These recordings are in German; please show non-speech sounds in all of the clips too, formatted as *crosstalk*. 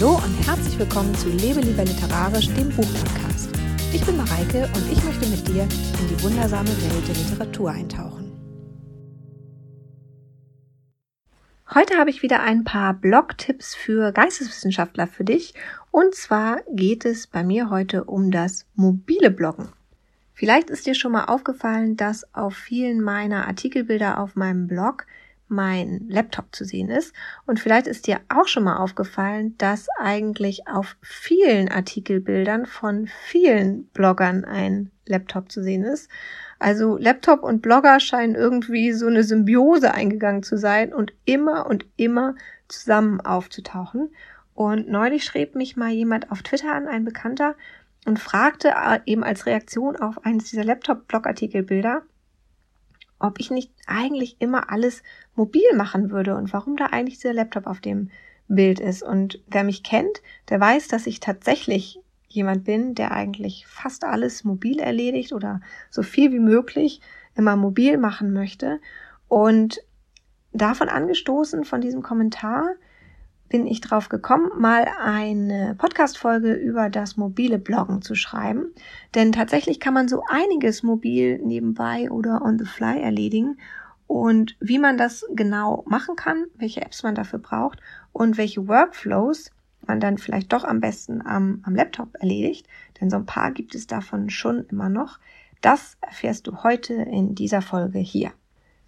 Hallo und herzlich willkommen zu Lebe lieber literarisch, dem Buchpodcast. Ich bin Mareike und ich möchte mit dir in die wundersame Welt der Literatur eintauchen. Heute habe ich wieder ein paar Blog-Tipps für Geisteswissenschaftler für dich. Und zwar geht es bei mir heute um das mobile Bloggen. Vielleicht ist dir schon mal aufgefallen, dass auf vielen meiner Artikelbilder auf meinem Blog mein Laptop zu sehen ist. Und vielleicht ist dir auch schon mal aufgefallen, dass eigentlich auf vielen Artikelbildern von vielen Bloggern ein Laptop zu sehen ist. Also Laptop und Blogger scheinen irgendwie so eine Symbiose eingegangen zu sein und immer und immer zusammen aufzutauchen. Und neulich schrieb mich mal jemand auf Twitter an, ein Bekannter, und fragte äh, eben als Reaktion auf eines dieser Laptop-Blogartikelbilder, ob ich nicht eigentlich immer alles mobil machen würde und warum da eigentlich dieser Laptop auf dem Bild ist. Und wer mich kennt, der weiß, dass ich tatsächlich jemand bin, der eigentlich fast alles mobil erledigt oder so viel wie möglich immer mobil machen möchte. Und davon angestoßen, von diesem Kommentar, bin ich drauf gekommen, mal eine Podcast-Folge über das mobile Bloggen zu schreiben. Denn tatsächlich kann man so einiges mobil nebenbei oder on the fly erledigen. Und wie man das genau machen kann, welche Apps man dafür braucht und welche Workflows man dann vielleicht doch am besten am, am Laptop erledigt, denn so ein paar gibt es davon schon immer noch, das erfährst du heute in dieser Folge hier.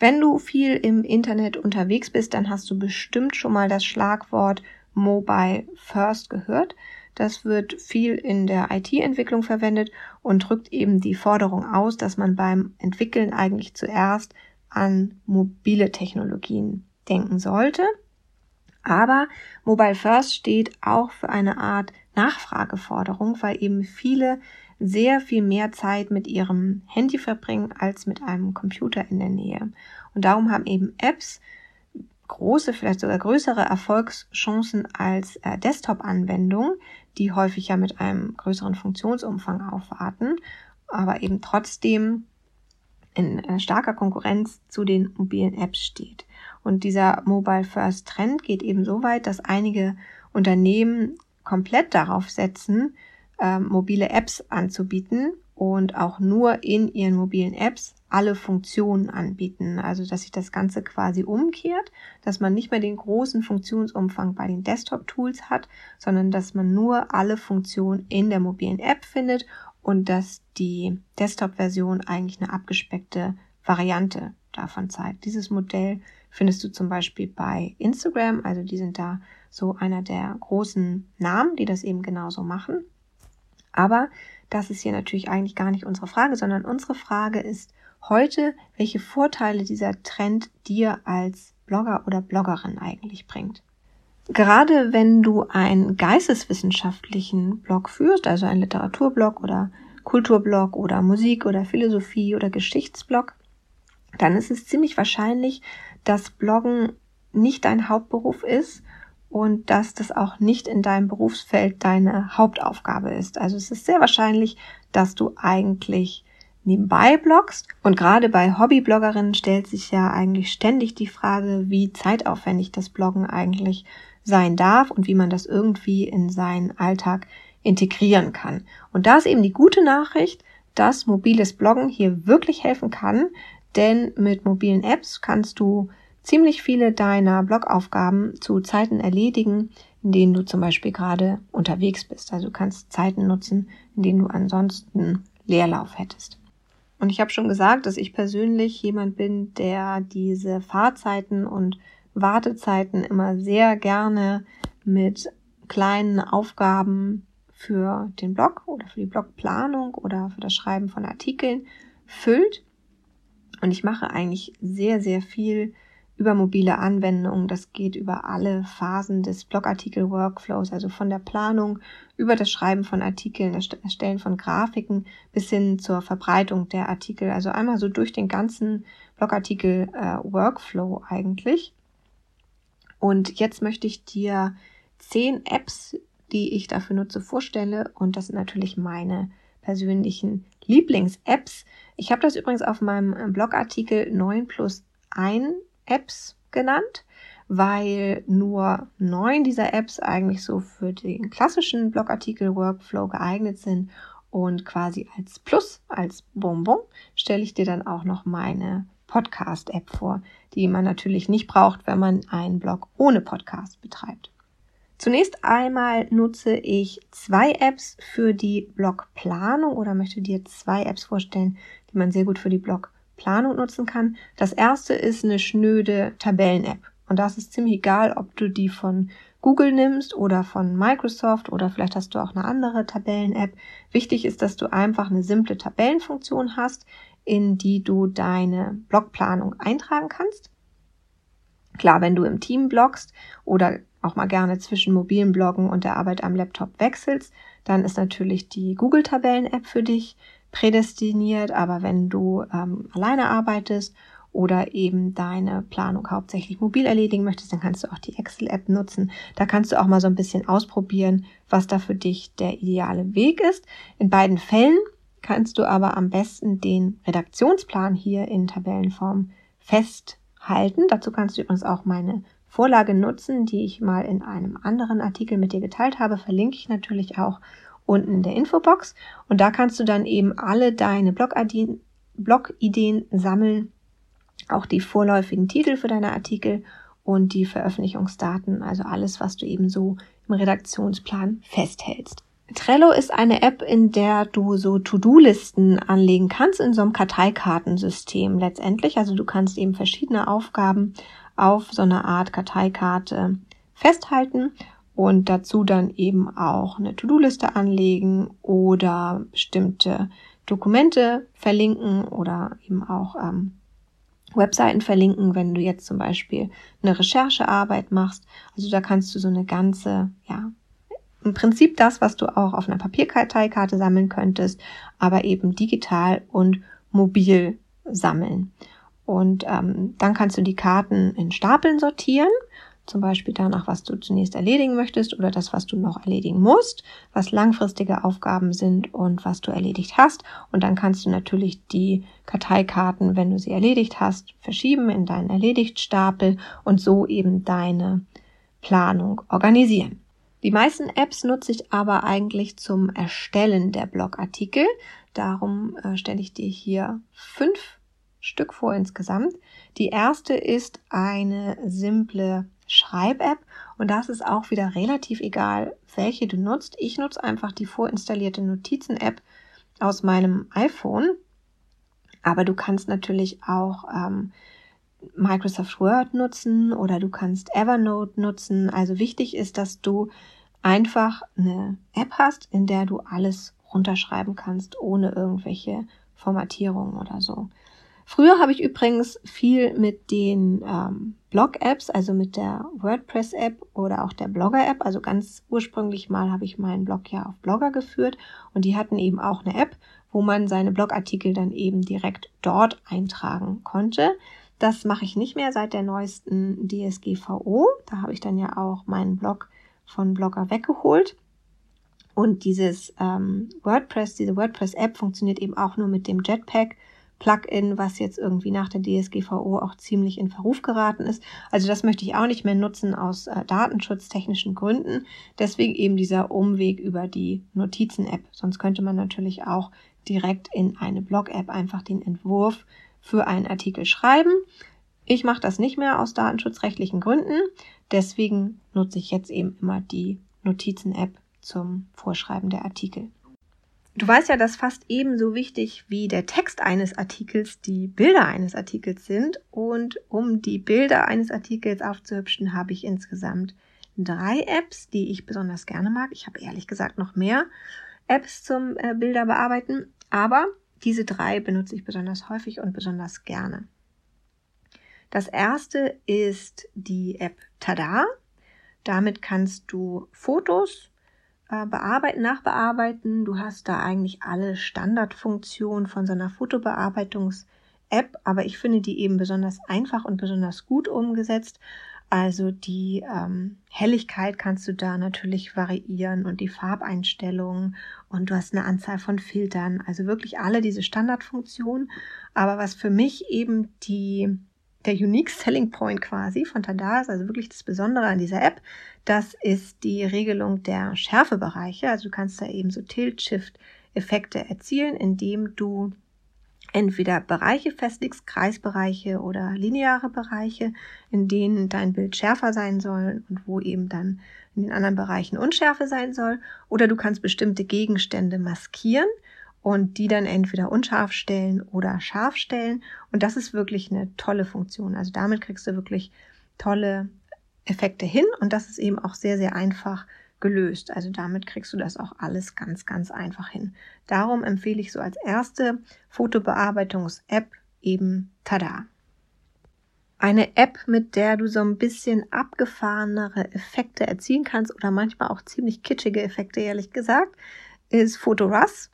Wenn du viel im Internet unterwegs bist, dann hast du bestimmt schon mal das Schlagwort Mobile First gehört. Das wird viel in der IT-Entwicklung verwendet und drückt eben die Forderung aus, dass man beim Entwickeln eigentlich zuerst an mobile Technologien denken sollte. Aber Mobile First steht auch für eine Art Nachfrageforderung, weil eben viele sehr viel mehr Zeit mit ihrem Handy verbringen als mit einem Computer in der Nähe. Und darum haben eben Apps große, vielleicht sogar größere Erfolgschancen als äh, Desktop-Anwendungen, die häufig ja mit einem größeren Funktionsumfang aufwarten, aber eben trotzdem in äh, starker Konkurrenz zu den mobilen Apps steht. Und dieser Mobile First Trend geht eben so weit, dass einige Unternehmen komplett darauf setzen, ähm, mobile Apps anzubieten und auch nur in ihren mobilen Apps alle Funktionen anbieten. Also dass sich das Ganze quasi umkehrt, dass man nicht mehr den großen Funktionsumfang bei den Desktop-Tools hat, sondern dass man nur alle Funktionen in der mobilen App findet und dass die Desktop-Version eigentlich eine abgespeckte Variante davon zeigt. Dieses Modell findest du zum Beispiel bei Instagram, also die sind da so einer der großen Namen, die das eben genauso machen. Aber das ist hier natürlich eigentlich gar nicht unsere Frage, sondern unsere Frage ist heute, welche Vorteile dieser Trend dir als Blogger oder Bloggerin eigentlich bringt. Gerade wenn du einen geisteswissenschaftlichen Blog führst, also einen Literaturblog oder Kulturblog oder Musik oder Philosophie oder Geschichtsblog, dann ist es ziemlich wahrscheinlich, dass Bloggen nicht dein Hauptberuf ist und dass das auch nicht in deinem Berufsfeld deine Hauptaufgabe ist. Also es ist sehr wahrscheinlich, dass du eigentlich nebenbei bloggst. Und gerade bei Hobbybloggerinnen stellt sich ja eigentlich ständig die Frage, wie zeitaufwendig das Bloggen eigentlich sein darf und wie man das irgendwie in seinen Alltag integrieren kann. Und da ist eben die gute Nachricht, dass mobiles Bloggen hier wirklich helfen kann, denn mit mobilen Apps kannst du ziemlich viele deiner Blogaufgaben zu Zeiten erledigen, in denen du zum Beispiel gerade unterwegs bist. Also du kannst Zeiten nutzen, in denen du ansonsten Leerlauf hättest. Und ich habe schon gesagt, dass ich persönlich jemand bin, der diese Fahrzeiten und Wartezeiten immer sehr gerne mit kleinen Aufgaben für den Blog oder für die Blogplanung oder für das Schreiben von Artikeln füllt. Und ich mache eigentlich sehr, sehr viel über mobile Anwendungen. Das geht über alle Phasen des Blogartikel-Workflows, also von der Planung über das Schreiben von Artikeln, das Erstellen von Grafiken bis hin zur Verbreitung der Artikel. Also einmal so durch den ganzen Blogartikel-Workflow äh, eigentlich. Und jetzt möchte ich dir zehn Apps, die ich dafür nutze, vorstelle. Und das sind natürlich meine persönlichen Lieblings-Apps. Ich habe das übrigens auf meinem Blogartikel 9 plus 1 Apps genannt, weil nur neun dieser Apps eigentlich so für den klassischen Blogartikel-Workflow geeignet sind und quasi als Plus, als Bonbon, stelle ich dir dann auch noch meine Podcast-App vor, die man natürlich nicht braucht, wenn man einen Blog ohne Podcast betreibt. Zunächst einmal nutze ich zwei Apps für die Blogplanung oder möchte dir zwei Apps vorstellen, die man sehr gut für die Blogplanung nutzen kann. Das erste ist eine schnöde Tabellen-App. Und das ist ziemlich egal, ob du die von Google nimmst oder von Microsoft oder vielleicht hast du auch eine andere Tabellen-App. Wichtig ist, dass du einfach eine simple Tabellenfunktion hast, in die du deine Blogplanung eintragen kannst. Klar, wenn du im Team bloggst oder auch mal gerne zwischen mobilen Bloggen und der Arbeit am Laptop wechselst, dann ist natürlich die Google Tabellen-App für dich prädestiniert. Aber wenn du ähm, alleine arbeitest oder eben deine Planung hauptsächlich mobil erledigen möchtest, dann kannst du auch die Excel-App nutzen. Da kannst du auch mal so ein bisschen ausprobieren, was da für dich der ideale Weg ist. In beiden Fällen kannst du aber am besten den Redaktionsplan hier in Tabellenform festhalten. Dazu kannst du übrigens auch meine Vorlage nutzen, die ich mal in einem anderen Artikel mit dir geteilt habe, verlinke ich natürlich auch unten in der Infobox. Und da kannst du dann eben alle deine Blogideen, Blogideen sammeln, auch die vorläufigen Titel für deine Artikel und die Veröffentlichungsdaten, also alles, was du eben so im Redaktionsplan festhältst. Trello ist eine App, in der du so To-Do-Listen anlegen kannst in so einem Karteikartensystem letztendlich. Also du kannst eben verschiedene Aufgaben auf so einer Art Karteikarte festhalten und dazu dann eben auch eine To-Do-Liste anlegen oder bestimmte Dokumente verlinken oder eben auch ähm, Webseiten verlinken, wenn du jetzt zum Beispiel eine Recherchearbeit machst. Also da kannst du so eine ganze, ja, im Prinzip das, was du auch auf einer Papierkarteikarte sammeln könntest, aber eben digital und mobil sammeln. Und ähm, dann kannst du die Karten in Stapeln sortieren, zum Beispiel danach, was du zunächst erledigen möchtest oder das, was du noch erledigen musst, was langfristige Aufgaben sind und was du erledigt hast. Und dann kannst du natürlich die Karteikarten, wenn du sie erledigt hast, verschieben in deinen Erledigtstapel und so eben deine Planung organisieren. Die meisten Apps nutze ich aber eigentlich zum Erstellen der Blogartikel. Darum äh, stelle ich dir hier fünf Stück vor insgesamt. Die erste ist eine simple Schreib-App und das ist auch wieder relativ egal, welche du nutzt. Ich nutze einfach die vorinstallierte Notizen-App aus meinem iPhone, aber du kannst natürlich auch ähm, Microsoft Word nutzen oder du kannst Evernote nutzen. Also wichtig ist, dass du einfach eine App hast, in der du alles runterschreiben kannst, ohne irgendwelche Formatierungen oder so. Früher habe ich übrigens viel mit den ähm, Blog-Apps, also mit der WordPress-App oder auch der Blogger-App. Also ganz ursprünglich mal habe ich meinen Blog ja auf Blogger geführt und die hatten eben auch eine App, wo man seine Blogartikel dann eben direkt dort eintragen konnte. Das mache ich nicht mehr seit der neuesten DSGVO. Da habe ich dann ja auch meinen Blog von Blogger weggeholt. Und dieses ähm, WordPress, diese WordPress-App funktioniert eben auch nur mit dem Jetpack Plugin, was jetzt irgendwie nach der DSGVO auch ziemlich in Verruf geraten ist. Also das möchte ich auch nicht mehr nutzen aus äh, datenschutztechnischen Gründen. Deswegen eben dieser Umweg über die Notizen-App. Sonst könnte man natürlich auch direkt in eine Blog-App einfach den Entwurf für einen Artikel schreiben. Ich mache das nicht mehr aus datenschutzrechtlichen Gründen. Deswegen nutze ich jetzt eben immer die Notizen-App zum Vorschreiben der Artikel. Du weißt ja, dass fast ebenso wichtig wie der Text eines Artikels die Bilder eines Artikels sind. Und um die Bilder eines Artikels aufzuhübschen, habe ich insgesamt drei Apps, die ich besonders gerne mag. Ich habe ehrlich gesagt noch mehr Apps zum äh, Bilder bearbeiten, aber diese drei benutze ich besonders häufig und besonders gerne. Das erste ist die App Tada. Damit kannst du Fotos äh, bearbeiten, nachbearbeiten. Du hast da eigentlich alle Standardfunktionen von so einer Fotobearbeitungs-App, aber ich finde die eben besonders einfach und besonders gut umgesetzt. Also die ähm, Helligkeit kannst du da natürlich variieren und die Farbeinstellungen und du hast eine Anzahl von Filtern, also wirklich alle diese Standardfunktionen. Aber was für mich eben die der Unique Selling Point quasi von Tada ist, also wirklich das Besondere an dieser App, das ist die Regelung der Schärfebereiche. Also du kannst da eben so Tilt-Shift-Effekte erzielen, indem du entweder Bereiche festlegst, Kreisbereiche oder lineare Bereiche, in denen dein Bild schärfer sein soll und wo eben dann in den anderen Bereichen Unschärfe sein soll. Oder du kannst bestimmte Gegenstände maskieren und die dann entweder unscharf stellen oder scharf stellen. Und das ist wirklich eine tolle Funktion. Also damit kriegst du wirklich tolle Effekte hin und das ist eben auch sehr, sehr einfach gelöst. Also damit kriegst du das auch alles ganz, ganz einfach hin. Darum empfehle ich so als erste Fotobearbeitungs-App eben Tada. Eine App, mit der du so ein bisschen abgefahrenere Effekte erzielen kannst oder manchmal auch ziemlich kitschige Effekte, ehrlich gesagt, ist Photorus.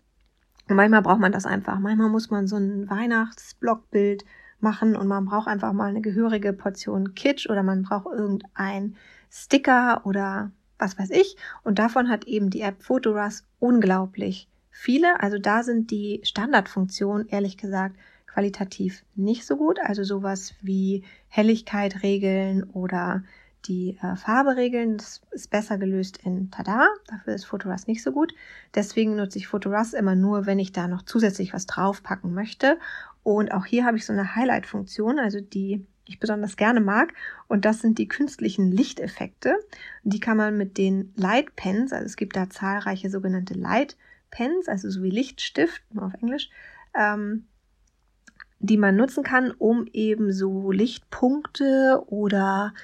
Und manchmal braucht man das einfach. Manchmal muss man so ein Weihnachtsblockbild machen und man braucht einfach mal eine gehörige Portion Kitsch oder man braucht irgendein Sticker oder was weiß ich. Und davon hat eben die App Photorus unglaublich viele. Also da sind die Standardfunktionen, ehrlich gesagt, qualitativ nicht so gut. Also sowas wie Helligkeit regeln oder die äh, Farbe regeln. Das ist besser gelöst in Tada. Dafür ist Photorus nicht so gut. Deswegen nutze ich Photorus immer nur, wenn ich da noch zusätzlich was draufpacken möchte. Und auch hier habe ich so eine Highlight-Funktion, also die ich besonders gerne mag. Und das sind die künstlichen Lichteffekte. Die kann man mit den Light Pens, also es gibt da zahlreiche sogenannte Light Pens, also so wie Lichtstift, nur auf Englisch, ähm, die man nutzen kann, um eben so Lichtpunkte oder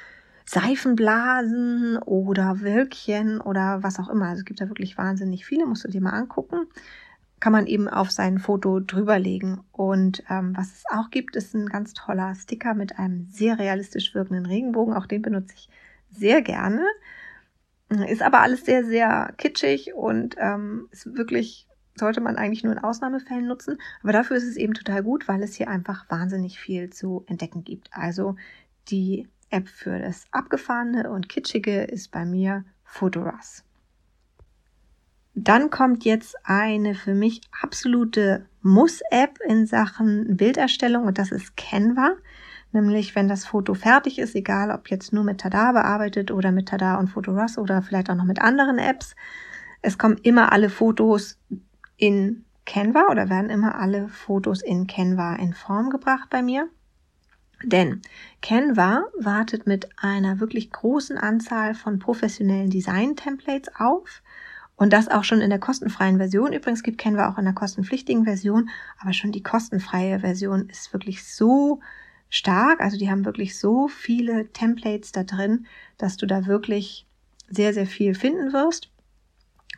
Seifenblasen oder Wölkchen oder was auch immer. Also es gibt da wirklich wahnsinnig viele, musst du dir mal angucken kann man eben auf sein Foto drüberlegen. Und ähm, was es auch gibt, ist ein ganz toller Sticker mit einem sehr realistisch wirkenden Regenbogen. Auch den benutze ich sehr gerne. Ist aber alles sehr, sehr kitschig und ähm, ist wirklich, sollte man eigentlich nur in Ausnahmefällen nutzen. Aber dafür ist es eben total gut, weil es hier einfach wahnsinnig viel zu entdecken gibt. Also die App für das Abgefahrene und Kitschige ist bei mir Photorus. Dann kommt jetzt eine für mich absolute Muss-App in Sachen Bilderstellung und das ist Canva. Nämlich, wenn das Foto fertig ist, egal ob jetzt nur mit Tada bearbeitet oder mit Tada und Photorus oder vielleicht auch noch mit anderen Apps. Es kommen immer alle Fotos in Canva oder werden immer alle Fotos in Canva in Form gebracht bei mir. Denn Canva wartet mit einer wirklich großen Anzahl von professionellen Design-Templates auf und das auch schon in der kostenfreien Version. Übrigens gibt Canva auch in der kostenpflichtigen Version, aber schon die kostenfreie Version ist wirklich so stark. Also die haben wirklich so viele Templates da drin, dass du da wirklich sehr, sehr viel finden wirst.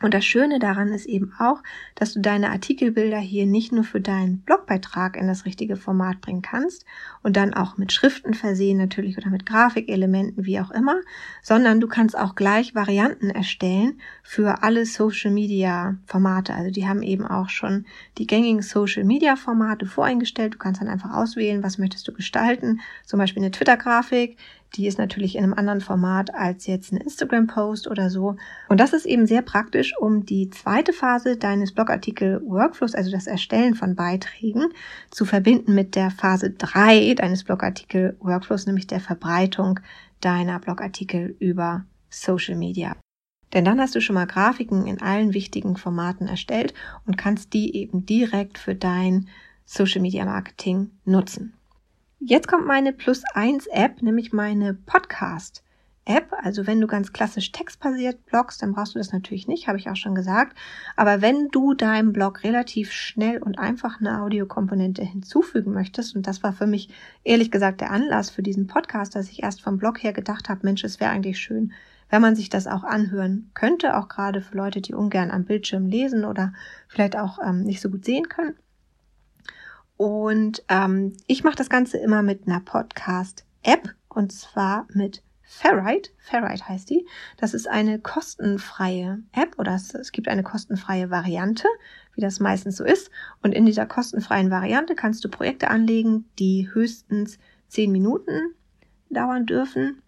Und das Schöne daran ist eben auch, dass du deine Artikelbilder hier nicht nur für deinen Blogbeitrag in das richtige Format bringen kannst und dann auch mit Schriften versehen natürlich oder mit Grafikelementen, wie auch immer, sondern du kannst auch gleich Varianten erstellen für alle Social Media Formate. Also die haben eben auch schon die gängigen Social Media Formate voreingestellt. Du kannst dann einfach auswählen, was möchtest du gestalten. Zum Beispiel eine Twitter-Grafik, die ist natürlich in einem anderen Format als jetzt ein Instagram-Post oder so. Und das ist eben sehr praktisch, um die zweite Phase deines Blogartikel-Workflows, also das Erstellen von Beiträgen, zu verbinden mit der Phase 3 deines Blogartikel-Workflows, nämlich der Verbreitung deiner Blogartikel über Social Media. Denn dann hast du schon mal Grafiken in allen wichtigen Formaten erstellt und kannst die eben direkt für dein Social Media Marketing nutzen. Jetzt kommt meine Plus 1 App, nämlich meine Podcast App. Also wenn du ganz klassisch textbasiert blogst, dann brauchst du das natürlich nicht, habe ich auch schon gesagt. Aber wenn du deinem Blog relativ schnell und einfach eine Audiokomponente hinzufügen möchtest, und das war für mich ehrlich gesagt der Anlass für diesen Podcast, dass ich erst vom Blog her gedacht habe, Mensch, es wäre eigentlich schön, wenn man sich das auch anhören könnte, auch gerade für Leute, die ungern am Bildschirm lesen oder vielleicht auch ähm, nicht so gut sehen können. Und ähm, ich mache das Ganze immer mit einer Podcast-App und zwar mit Ferrite. Ferrite heißt die. Das ist eine kostenfreie App oder es, es gibt eine kostenfreie Variante, wie das meistens so ist. Und in dieser kostenfreien Variante kannst du Projekte anlegen, die höchstens zehn Minuten dauern dürfen.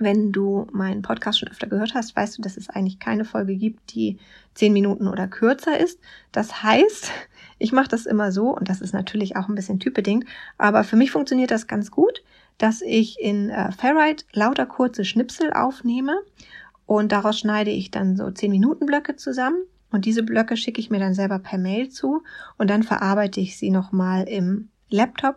Wenn du meinen Podcast schon öfter gehört hast, weißt du, dass es eigentlich keine Folge gibt, die zehn Minuten oder kürzer ist. Das heißt, *laughs* ich mache das immer so, und das ist natürlich auch ein bisschen typbedingt, aber für mich funktioniert das ganz gut, dass ich in äh, Ferrite lauter kurze Schnipsel aufnehme und daraus schneide ich dann so zehn Minuten Blöcke zusammen und diese Blöcke schicke ich mir dann selber per Mail zu und dann verarbeite ich sie nochmal im Laptop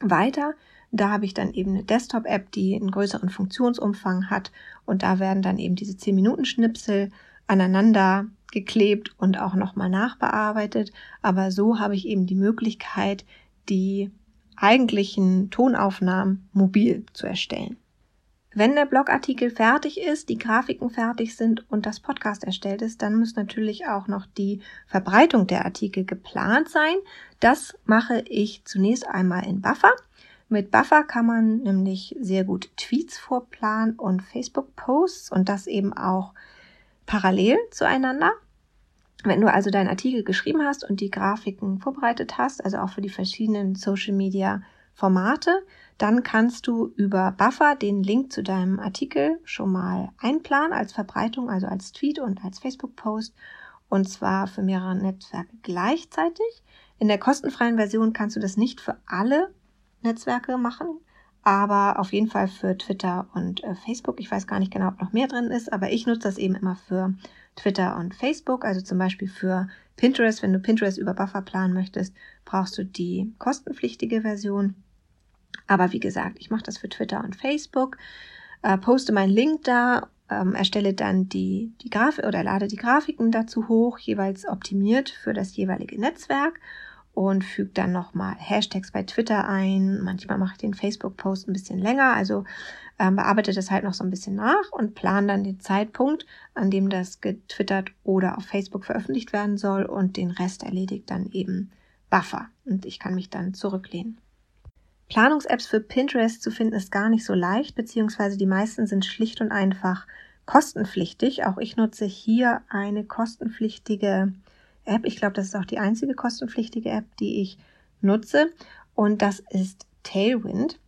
weiter. Da habe ich dann eben eine Desktop-App, die einen größeren Funktionsumfang hat und da werden dann eben diese 10 Minuten Schnipsel aneinander geklebt und auch nochmal nachbearbeitet. Aber so habe ich eben die Möglichkeit, die eigentlichen Tonaufnahmen mobil zu erstellen. Wenn der Blogartikel fertig ist, die Grafiken fertig sind und das Podcast erstellt ist, dann muss natürlich auch noch die Verbreitung der Artikel geplant sein. Das mache ich zunächst einmal in Buffer. Mit Buffer kann man nämlich sehr gut Tweets vorplanen und Facebook-Posts und das eben auch parallel zueinander. Wenn du also deinen Artikel geschrieben hast und die Grafiken vorbereitet hast, also auch für die verschiedenen Social Media Formate, dann kannst du über Buffer den Link zu deinem Artikel schon mal einplanen als Verbreitung, also als Tweet und als Facebook-Post und zwar für mehrere Netzwerke gleichzeitig. In der kostenfreien Version kannst du das nicht für alle Netzwerke machen, aber auf jeden Fall für Twitter und äh, Facebook. Ich weiß gar nicht genau, ob noch mehr drin ist, aber ich nutze das eben immer für Twitter und Facebook, also zum Beispiel für Pinterest. Wenn du Pinterest über Buffer planen möchtest, brauchst du die kostenpflichtige Version. Aber wie gesagt, ich mache das für Twitter und Facebook, äh, poste meinen Link da, ähm, erstelle dann die, die Grafik oder lade die Grafiken dazu hoch, jeweils optimiert für das jeweilige Netzwerk und füge dann nochmal Hashtags bei Twitter ein. Manchmal mache ich den Facebook-Post ein bisschen länger, also ähm, bearbeite das halt noch so ein bisschen nach und plane dann den Zeitpunkt, an dem das getwittert oder auf Facebook veröffentlicht werden soll und den Rest erledigt dann eben Buffer und ich kann mich dann zurücklehnen. Planungs-Apps für Pinterest zu finden ist gar nicht so leicht, beziehungsweise die meisten sind schlicht und einfach kostenpflichtig. Auch ich nutze hier eine kostenpflichtige App. Ich glaube, das ist auch die einzige kostenpflichtige App, die ich nutze. Und das ist Tailwind.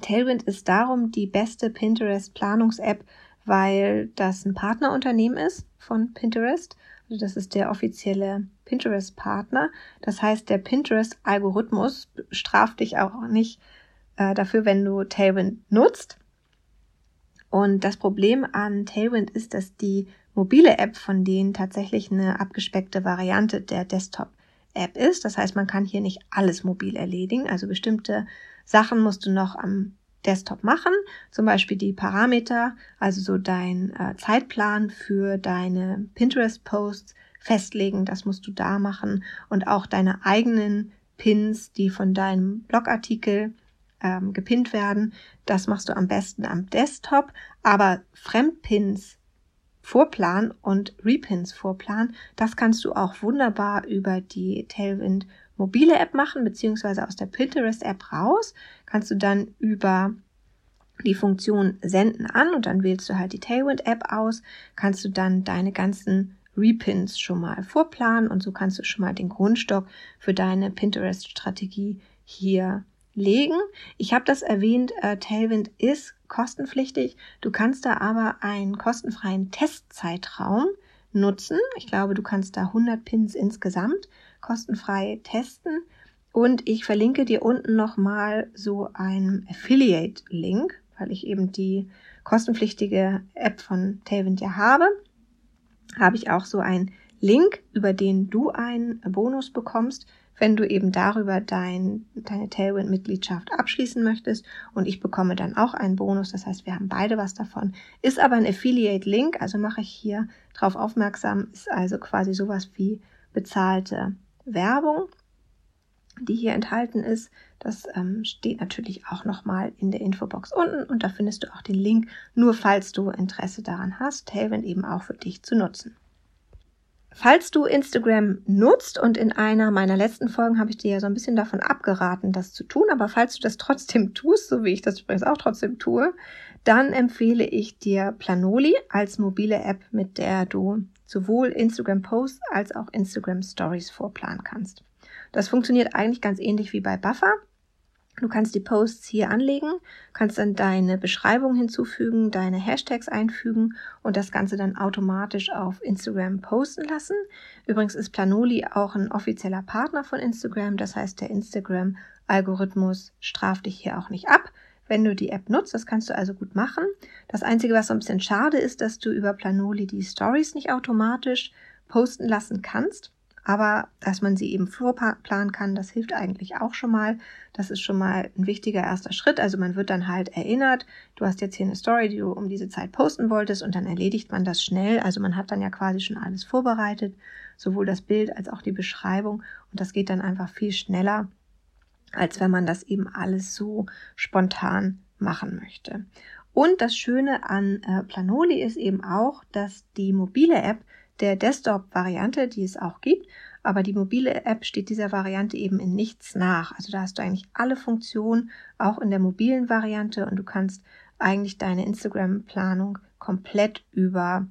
Tailwind ist darum die beste Pinterest-Planungs-App, weil das ein Partnerunternehmen ist von Pinterest. Also das ist der offizielle Pinterest-Partner. Das heißt, der Pinterest-Algorithmus straft dich auch nicht äh, dafür, wenn du Tailwind nutzt. Und das Problem an Tailwind ist, dass die mobile App von denen tatsächlich eine abgespeckte Variante der Desktop-App ist. Das heißt, man kann hier nicht alles mobil erledigen. Also bestimmte Sachen musst du noch am Desktop machen, zum Beispiel die Parameter, also so dein äh, Zeitplan für deine Pinterest-Posts festlegen, das musst du da machen. Und auch deine eigenen Pins, die von deinem Blogartikel ähm, gepinnt werden, das machst du am besten am Desktop, aber Fremdpins Vorplan und Repins Vorplan, das kannst du auch wunderbar über die Tailwind mobile App machen, beziehungsweise aus der Pinterest App raus, kannst du dann über die Funktion Senden an und dann wählst du halt die Tailwind App aus, kannst du dann deine ganzen Repins schon mal vorplanen und so kannst du schon mal den Grundstock für deine Pinterest-Strategie hier legen. Ich habe das erwähnt, äh, Tailwind ist kostenpflichtig. Du kannst da aber einen kostenfreien Testzeitraum nutzen. Ich glaube, du kannst da 100 Pins insgesamt kostenfrei testen. Und ich verlinke dir unten nochmal so einen Affiliate-Link, weil ich eben die kostenpflichtige App von Tailwind ja habe. Habe ich auch so einen Link, über den du einen Bonus bekommst wenn du eben darüber dein, deine Tailwind-Mitgliedschaft abschließen möchtest und ich bekomme dann auch einen Bonus, das heißt, wir haben beide was davon, ist aber ein Affiliate-Link, also mache ich hier drauf aufmerksam, ist also quasi sowas wie bezahlte Werbung, die hier enthalten ist. Das ähm, steht natürlich auch nochmal in der Infobox unten und da findest du auch den Link, nur falls du Interesse daran hast, Tailwind eben auch für dich zu nutzen. Falls du Instagram nutzt und in einer meiner letzten Folgen habe ich dir ja so ein bisschen davon abgeraten, das zu tun, aber falls du das trotzdem *laughs* tust, so wie ich das übrigens auch trotzdem tue, dann empfehle ich dir Planoli als mobile App, mit der du sowohl Instagram Posts als auch Instagram Stories vorplanen kannst. Das funktioniert eigentlich ganz ähnlich wie bei Buffer. Du kannst die Posts hier anlegen, kannst dann deine Beschreibung hinzufügen, deine Hashtags einfügen und das Ganze dann automatisch auf Instagram posten lassen. Übrigens ist Planoli auch ein offizieller Partner von Instagram, das heißt der Instagram-Algorithmus straft dich hier auch nicht ab, wenn du die App nutzt. Das kannst du also gut machen. Das Einzige, was so ein bisschen schade ist, dass du über Planoli die Stories nicht automatisch posten lassen kannst. Aber dass man sie eben vorplanen kann, das hilft eigentlich auch schon mal. Das ist schon mal ein wichtiger erster Schritt. Also man wird dann halt erinnert, du hast jetzt hier eine Story, die du um diese Zeit posten wolltest und dann erledigt man das schnell. Also man hat dann ja quasi schon alles vorbereitet, sowohl das Bild als auch die Beschreibung. Und das geht dann einfach viel schneller, als wenn man das eben alles so spontan machen möchte. Und das Schöne an äh, Planoli ist eben auch, dass die mobile App der Desktop-Variante, die es auch gibt, aber die mobile App steht dieser Variante eben in nichts nach. Also da hast du eigentlich alle Funktionen, auch in der mobilen Variante und du kannst eigentlich deine Instagram-Planung komplett über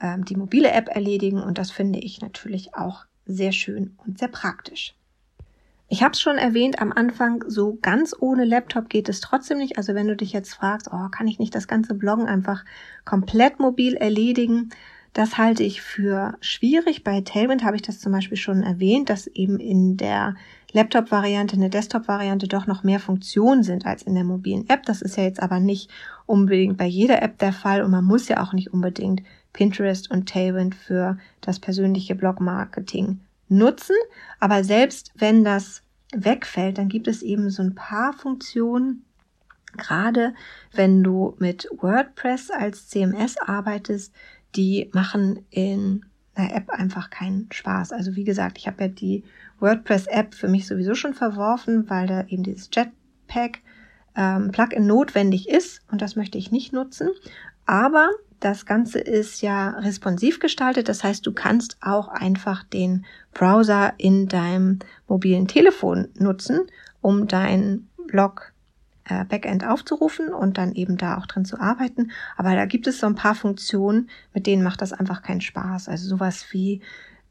ähm, die mobile App erledigen und das finde ich natürlich auch sehr schön und sehr praktisch. Ich habe es schon erwähnt am Anfang, so ganz ohne Laptop geht es trotzdem nicht. Also wenn du dich jetzt fragst, oh, kann ich nicht das ganze Bloggen einfach komplett mobil erledigen, das halte ich für schwierig. Bei Tailwind habe ich das zum Beispiel schon erwähnt, dass eben in der Laptop-Variante, in der Desktop-Variante doch noch mehr Funktionen sind als in der mobilen App. Das ist ja jetzt aber nicht unbedingt bei jeder App der Fall und man muss ja auch nicht unbedingt Pinterest und Tailwind für das persönliche Blog-Marketing nutzen. Aber selbst wenn das wegfällt, dann gibt es eben so ein paar Funktionen, gerade wenn du mit WordPress als CMS arbeitest, die machen in einer App einfach keinen Spaß. Also wie gesagt, ich habe ja die WordPress-App für mich sowieso schon verworfen, weil da eben dieses Jetpack ähm, Plugin notwendig ist und das möchte ich nicht nutzen. Aber das Ganze ist ja responsiv gestaltet, das heißt, du kannst auch einfach den Browser in deinem mobilen Telefon nutzen, um deinen Blog äh, Backend aufzurufen und dann eben da auch drin zu arbeiten. Aber da gibt es so ein paar Funktionen, mit denen macht das einfach keinen Spaß. Also sowas wie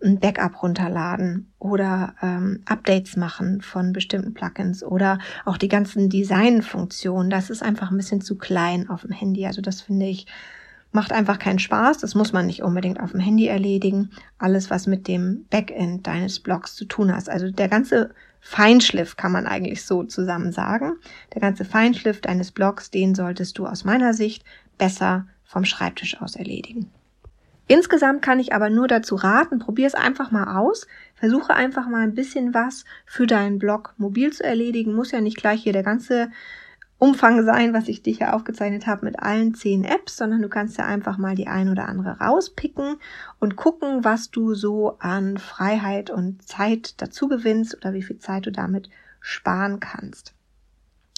ein Backup runterladen oder ähm, Updates machen von bestimmten Plugins oder auch die ganzen Design-Funktionen. Das ist einfach ein bisschen zu klein auf dem Handy. Also das finde ich macht einfach keinen Spaß. Das muss man nicht unbedingt auf dem Handy erledigen. Alles, was mit dem Backend deines Blogs zu tun hat. Also der ganze Feinschliff kann man eigentlich so zusammen sagen. Der ganze Feinschliff deines Blogs, den solltest du aus meiner Sicht besser vom Schreibtisch aus erledigen. Insgesamt kann ich aber nur dazu raten, probier es einfach mal aus. Versuche einfach mal ein bisschen was für deinen Blog mobil zu erledigen. Muss ja nicht gleich hier der ganze Umfang sein, was ich dir hier aufgezeichnet habe mit allen zehn Apps, sondern du kannst ja einfach mal die ein oder andere rauspicken und gucken, was du so an Freiheit und Zeit dazu gewinnst oder wie viel Zeit du damit sparen kannst.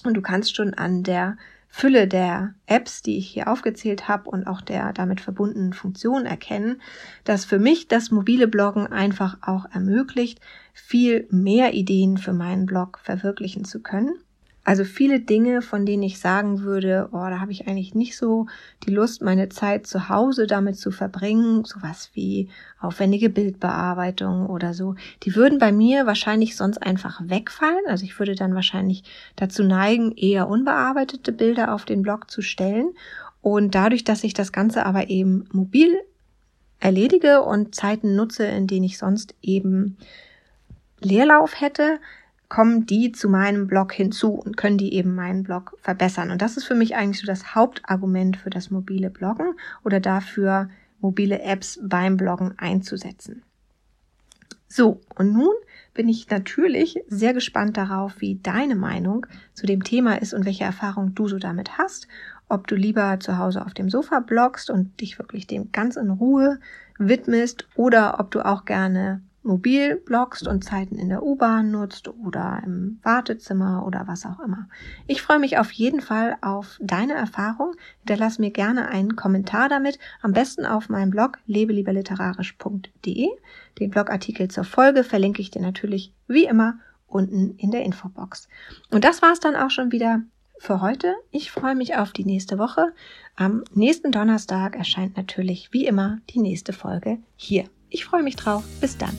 Und du kannst schon an der Fülle der Apps, die ich hier aufgezählt habe und auch der damit verbundenen Funktionen erkennen, dass für mich das mobile Bloggen einfach auch ermöglicht, viel mehr Ideen für meinen Blog verwirklichen zu können also viele Dinge, von denen ich sagen würde, oh, da habe ich eigentlich nicht so die Lust, meine Zeit zu Hause damit zu verbringen, sowas wie aufwendige Bildbearbeitung oder so, die würden bei mir wahrscheinlich sonst einfach wegfallen. Also ich würde dann wahrscheinlich dazu neigen, eher unbearbeitete Bilder auf den Blog zu stellen. Und dadurch, dass ich das Ganze aber eben mobil erledige und Zeiten nutze, in denen ich sonst eben Leerlauf hätte, kommen die zu meinem Blog hinzu und können die eben meinen Blog verbessern. Und das ist für mich eigentlich so das Hauptargument für das mobile Bloggen oder dafür, mobile Apps beim Bloggen einzusetzen. So, und nun bin ich natürlich sehr gespannt darauf, wie deine Meinung zu dem Thema ist und welche Erfahrung du so damit hast. Ob du lieber zu Hause auf dem Sofa bloggst und dich wirklich dem ganz in Ruhe widmest oder ob du auch gerne mobil bloggst und Zeiten in der U-Bahn nutzt oder im Wartezimmer oder was auch immer. Ich freue mich auf jeden Fall auf deine Erfahrung. Hinterlass mir gerne einen Kommentar damit, am besten auf meinem Blog lebelieberliterarisch.de. Den Blogartikel zur Folge verlinke ich dir natürlich wie immer unten in der Infobox. Und das war's dann auch schon wieder für heute. Ich freue mich auf die nächste Woche. Am nächsten Donnerstag erscheint natürlich wie immer die nächste Folge hier. Ich freue mich drauf. Bis dann.